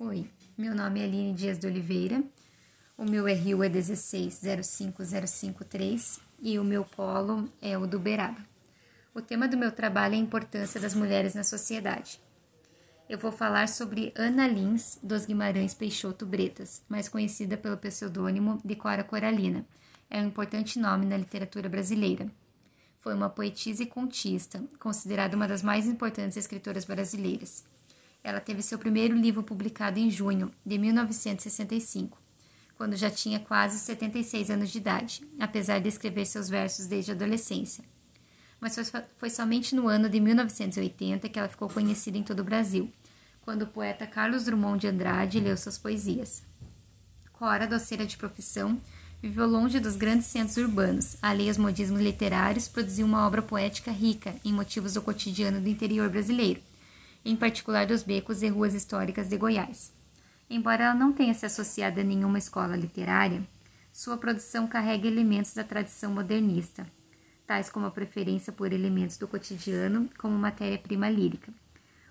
Oi, meu nome é Aline Dias de Oliveira, o meu RU é 1605053 e o meu polo é o do Beraba. O tema do meu trabalho é a importância das mulheres na sociedade. Eu vou falar sobre Ana Lins dos Guimarães Peixoto Bretas, mais conhecida pelo pseudônimo de Cora Coralina. É um importante nome na literatura brasileira. Foi uma poetisa e contista, considerada uma das mais importantes escritoras brasileiras. Ela teve seu primeiro livro publicado em junho de 1965, quando já tinha quase 76 anos de idade, apesar de escrever seus versos desde a adolescência. Mas foi somente no ano de 1980 que ela ficou conhecida em todo o Brasil, quando o poeta Carlos Drummond de Andrade leu suas poesias. Cora, doceira de profissão, viveu longe dos grandes centros urbanos, alheia aos modismos literários, produziu uma obra poética rica em motivos do cotidiano do interior brasileiro, em particular dos becos e ruas históricas de Goiás. Embora ela não tenha se associado a nenhuma escola literária, sua produção carrega elementos da tradição modernista, tais como a preferência por elementos do cotidiano como matéria-prima lírica.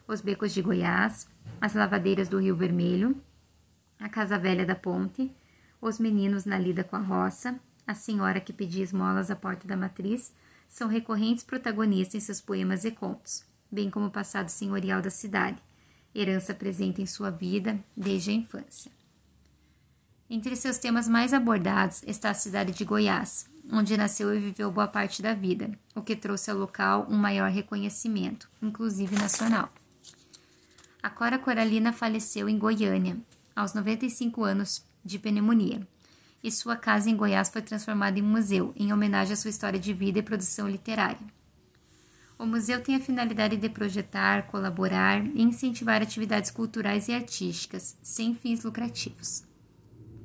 Os becos de Goiás, as lavadeiras do Rio Vermelho, a Casa Velha da Ponte, os meninos na lida com a roça, a senhora que pedia esmolas à porta da matriz, são recorrentes protagonistas em seus poemas e contos bem como o passado senhorial da cidade, herança presente em sua vida desde a infância. Entre seus temas mais abordados está a cidade de Goiás, onde nasceu e viveu boa parte da vida, o que trouxe ao local um maior reconhecimento, inclusive nacional. A Cora Coralina faleceu em Goiânia, aos 95 anos de pneumonia, e sua casa em Goiás foi transformada em museu, em homenagem à sua história de vida e produção literária. O museu tem a finalidade de projetar, colaborar e incentivar atividades culturais e artísticas, sem fins lucrativos.